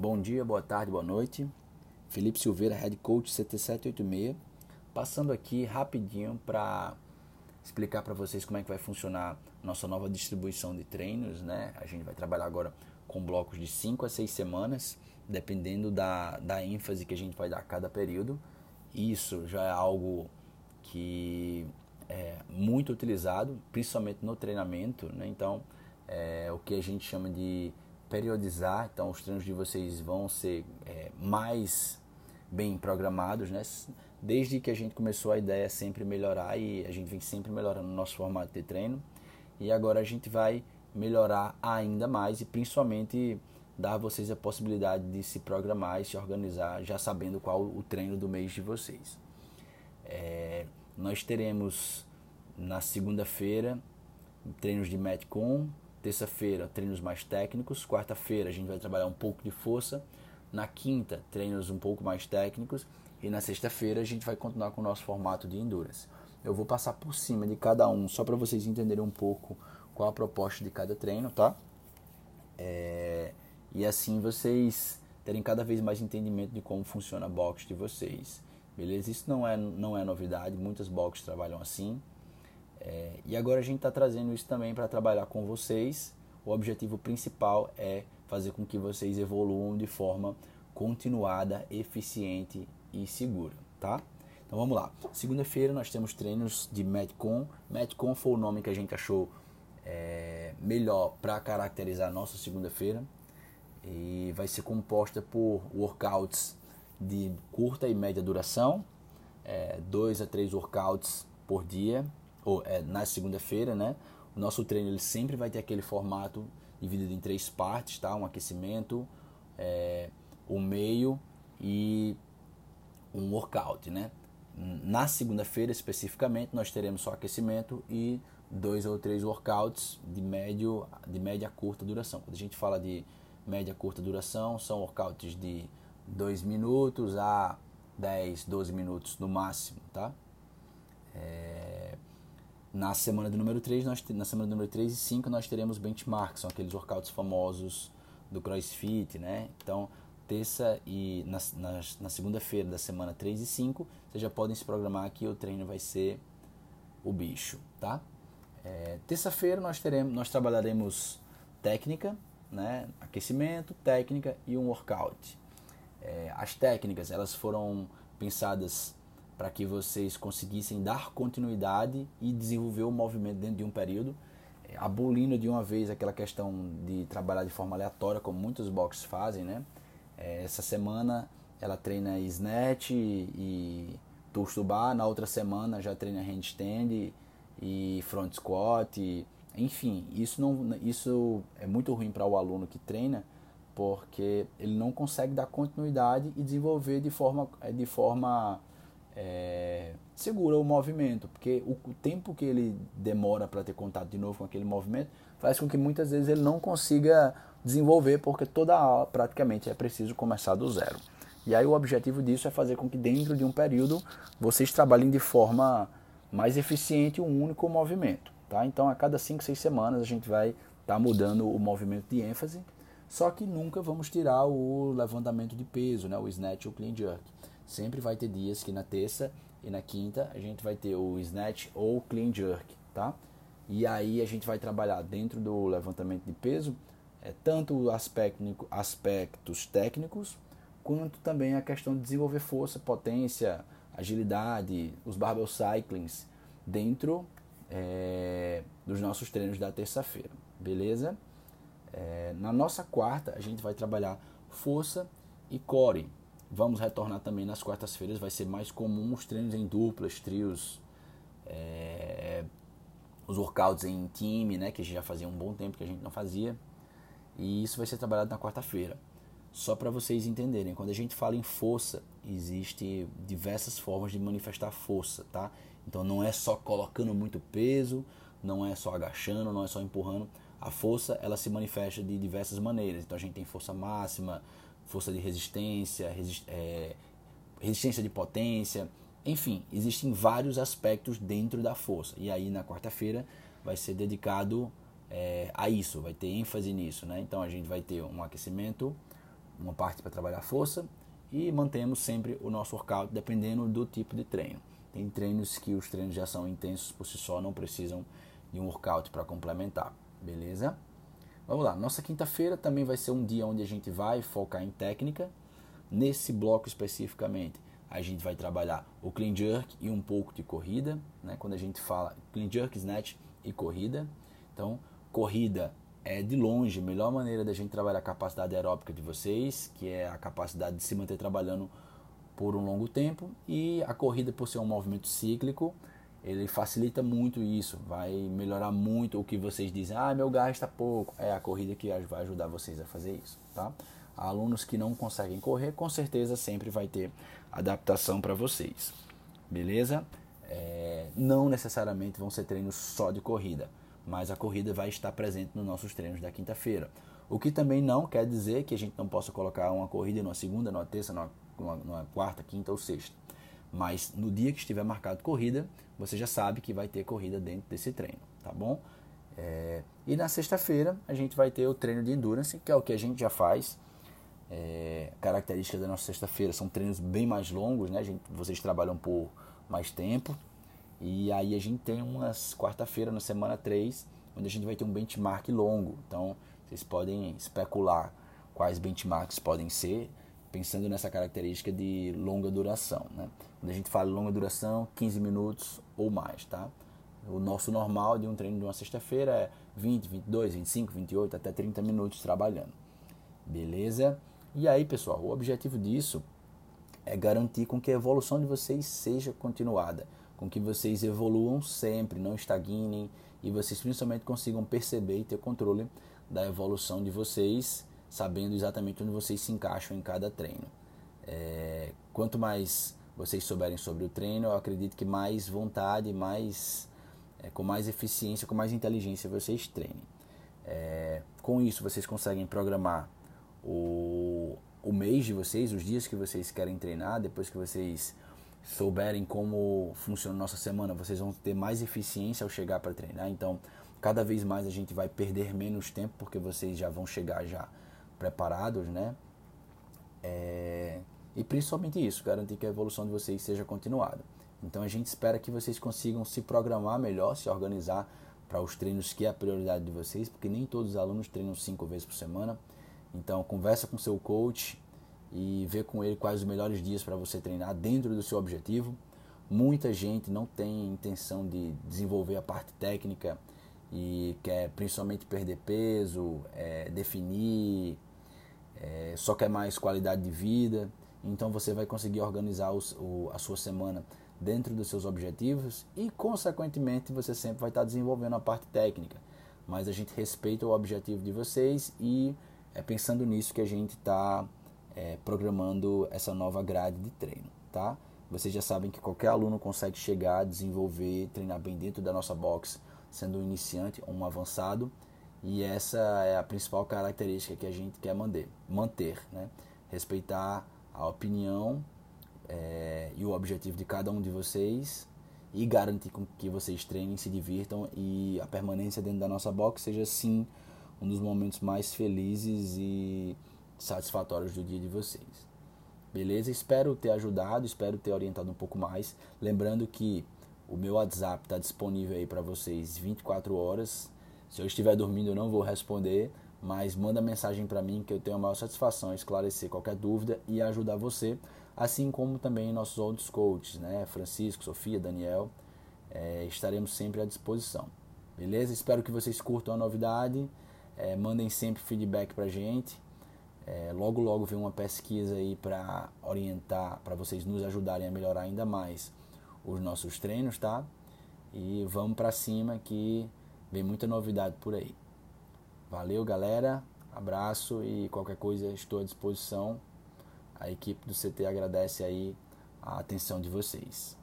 Bom dia, boa tarde, boa noite. Felipe Silveira, Head Coach CT786, passando aqui rapidinho para explicar para vocês como é que vai funcionar nossa nova distribuição de treinos, né? A gente vai trabalhar agora com blocos de 5 a 6 semanas, dependendo da, da ênfase que a gente vai dar a cada período. Isso já é algo que é muito utilizado, principalmente no treinamento, né? Então, é o que a gente chama de periodizar, então os treinos de vocês vão ser é, mais bem programados, né? Desde que a gente começou a ideia é sempre melhorar e a gente vem sempre melhorando o nosso formato de treino. E agora a gente vai melhorar ainda mais e principalmente dar a vocês a possibilidade de se programar e se organizar já sabendo qual o treino do mês de vocês. É, nós teremos na segunda-feira treinos de Metcon, terça-feira treinos mais técnicos, quarta-feira a gente vai trabalhar um pouco de força, na quinta treinos um pouco mais técnicos e na sexta-feira a gente vai continuar com o nosso formato de endurance. Eu vou passar por cima de cada um só para vocês entenderem um pouco qual a proposta de cada treino, tá? É, e assim vocês terem cada vez mais entendimento de como funciona a box de vocês. Beleza? Isso não é, não é novidade, muitas boxes trabalham assim. É, e agora a gente está trazendo isso também para trabalhar com vocês. O objetivo principal é fazer com que vocês evoluam de forma continuada, eficiente e segura, tá? Então vamos lá. Segunda-feira nós temos treinos de Metcon. Metcon foi o nome que a gente achou é, melhor para caracterizar a nossa segunda-feira. E vai ser composta por workouts de curta e média duração, é, dois a três workouts por dia, ou é, na segunda-feira, né? O nosso treino ele sempre vai ter aquele formato dividido em três partes, tá? Um aquecimento, é, o meio e um workout, né? Na segunda-feira especificamente nós teremos só aquecimento e dois ou três workouts de médio de média curta duração. Quando a gente fala de média curta duração, são workouts de 2 minutos a 10, 12 minutos no máximo, tá? É... Na semana do número 3, nós, na semana do número 3 e 5, nós teremos benchmarks, são aqueles workouts famosos do CrossFit, né? Então, terça e na, na, na segunda-feira da semana 3 e 5, vocês já podem se programar que o treino vai ser o bicho, tá? É, terça-feira nós teremos, nós trabalharemos técnica, né? Aquecimento, técnica e um workout. É, as técnicas elas foram pensadas para que vocês conseguissem dar continuidade e desenvolver o movimento dentro de um período, é, abolindo de uma vez aquela questão de trabalhar de forma aleatória, como muitos boxes fazem, né? É, essa semana ela treina snatch e, toast to bar, na outra semana já treina handstand e front squat, e, enfim, isso não isso é muito ruim para o aluno que treina, porque ele não consegue dar continuidade e desenvolver de forma, é, de forma é, segura o movimento, porque o, o tempo que ele demora para ter contato de novo com aquele movimento faz com que muitas vezes ele não consiga desenvolver, porque toda aula praticamente é preciso começar do zero. E aí o objetivo disso é fazer com que dentro de um período vocês trabalhem de forma mais eficiente um único movimento. Tá? Então a cada 5, 6 semanas a gente vai estar tá mudando o movimento de ênfase só que nunca vamos tirar o levantamento de peso, né? o snatch ou clean jerk. Sempre vai ter dias que na terça e na quinta a gente vai ter o snatch ou clean jerk, tá? E aí a gente vai trabalhar dentro do levantamento de peso é, tanto aspecto, aspectos técnicos quanto também a questão de desenvolver força, potência, agilidade, os barbell cyclings dentro é, dos nossos treinos da terça-feira, beleza? É, na nossa quarta, a gente vai trabalhar força e core. Vamos retornar também nas quartas-feiras, vai ser mais comum os treinos em duplas, trios, é, os workouts em time, né, que a gente já fazia um bom tempo que a gente não fazia. E isso vai ser trabalhado na quarta-feira. Só para vocês entenderem, quando a gente fala em força, existe diversas formas de manifestar força, tá? Então não é só colocando muito peso, não é só agachando, não é só empurrando a força ela se manifesta de diversas maneiras. Então a gente tem força máxima, força de resistência, resist, é, resistência de potência, enfim, existem vários aspectos dentro da força. E aí na quarta-feira vai ser dedicado é, a isso, vai ter ênfase nisso. Né? Então a gente vai ter um aquecimento, uma parte para trabalhar força e mantemos sempre o nosso workout dependendo do tipo de treino. Tem treinos que os treinos já são intensos por si só, não precisam de um workout para complementar, beleza? Vamos lá, nossa quinta-feira também vai ser um dia onde a gente vai focar em técnica. Nesse bloco especificamente, a gente vai trabalhar o clean jerk e um pouco de corrida, né? Quando a gente fala clean jerk, snatch e corrida. Então, corrida é de longe a melhor maneira da gente trabalhar a capacidade aeróbica de vocês, que é a capacidade de se manter trabalhando por um longo tempo, e a corrida por ser um movimento cíclico, ele facilita muito isso, vai melhorar muito o que vocês dizem, ah, meu gás está pouco, é a corrida que vai ajudar vocês a fazer isso, tá? Alunos que não conseguem correr, com certeza sempre vai ter adaptação para vocês, beleza? É, não necessariamente vão ser treinos só de corrida, mas a corrida vai estar presente nos nossos treinos da quinta-feira. O que também não quer dizer que a gente não possa colocar uma corrida numa segunda, numa terça, numa, numa quarta, quinta ou sexta. Mas no dia que estiver marcado corrida, você já sabe que vai ter corrida dentro desse treino, tá bom? É, e na sexta-feira a gente vai ter o treino de endurance, que é o que a gente já faz. É, características da nossa sexta-feira são treinos bem mais longos, né? Gente, vocês trabalham por mais tempo. E aí a gente tem umas quarta-feira na semana 3, onde a gente vai ter um benchmark longo. Então vocês podem especular quais benchmarks podem ser, pensando nessa característica de longa duração. Né? Quando a gente fala longa duração, 15 minutos ou mais, tá? O nosso normal de um treino de uma sexta-feira é 20, 22, 25, 28, até 30 minutos trabalhando. Beleza? E aí, pessoal, o objetivo disso é garantir com que a evolução de vocês seja continuada, com que vocês evoluam sempre, não estagnem e vocês principalmente consigam perceber e ter controle da evolução de vocês, sabendo exatamente onde vocês se encaixam em cada treino. É, quanto mais vocês souberem sobre o treino, eu acredito que mais vontade, mais é, com mais eficiência, com mais inteligência vocês treinem. É, com isso, vocês conseguem programar o, o mês de vocês, os dias que vocês querem treinar, depois que vocês souberem como funciona a nossa semana, vocês vão ter mais eficiência ao chegar para treinar. Então, cada vez mais a gente vai perder menos tempo porque vocês já vão chegar já preparados, né? É, e principalmente isso, garantir que a evolução de vocês seja continuada. Então a gente espera que vocês consigam se programar melhor, se organizar para os treinos que é a prioridade de vocês, porque nem todos os alunos treinam cinco vezes por semana. Então conversa com seu coach e vê com ele quais os melhores dias para você treinar dentro do seu objetivo. Muita gente não tem intenção de desenvolver a parte técnica e quer principalmente perder peso, é, definir, é, só quer mais qualidade de vida. Então você vai conseguir organizar os, o, a sua semana dentro dos seus objetivos e, consequentemente, você sempre vai estar desenvolvendo a parte técnica. Mas a gente respeita o objetivo de vocês e é pensando nisso que a gente está é, programando essa nova grade de treino, tá? Vocês já sabem que qualquer aluno consegue chegar, desenvolver, treinar bem dentro da nossa box, sendo um iniciante ou um avançado. E essa é a principal característica que a gente quer manter, manter né? Respeitar a opinião é, e o objetivo de cada um de vocês e garantir que vocês treinem, se divirtam e a permanência dentro da nossa box seja sim um dos momentos mais felizes e satisfatórios do dia de vocês. Beleza? Espero ter ajudado, espero ter orientado um pouco mais. Lembrando que o meu WhatsApp está disponível aí para vocês 24 horas. Se eu estiver dormindo, eu não vou responder, mas manda mensagem para mim que eu tenho a maior satisfação em esclarecer qualquer dúvida e ajudar você, assim como também nossos outros coaches, né? Francisco, Sofia, Daniel, é, estaremos sempre à disposição. Beleza? Espero que vocês curtam a novidade, é, mandem sempre feedback para gente. É, logo, logo vem uma pesquisa aí para orientar, para vocês nos ajudarem a melhorar ainda mais os nossos treinos, tá? E vamos para cima que vem muita novidade por aí. Valeu, galera. Abraço e qualquer coisa estou à disposição. A equipe do CT agradece aí a atenção de vocês.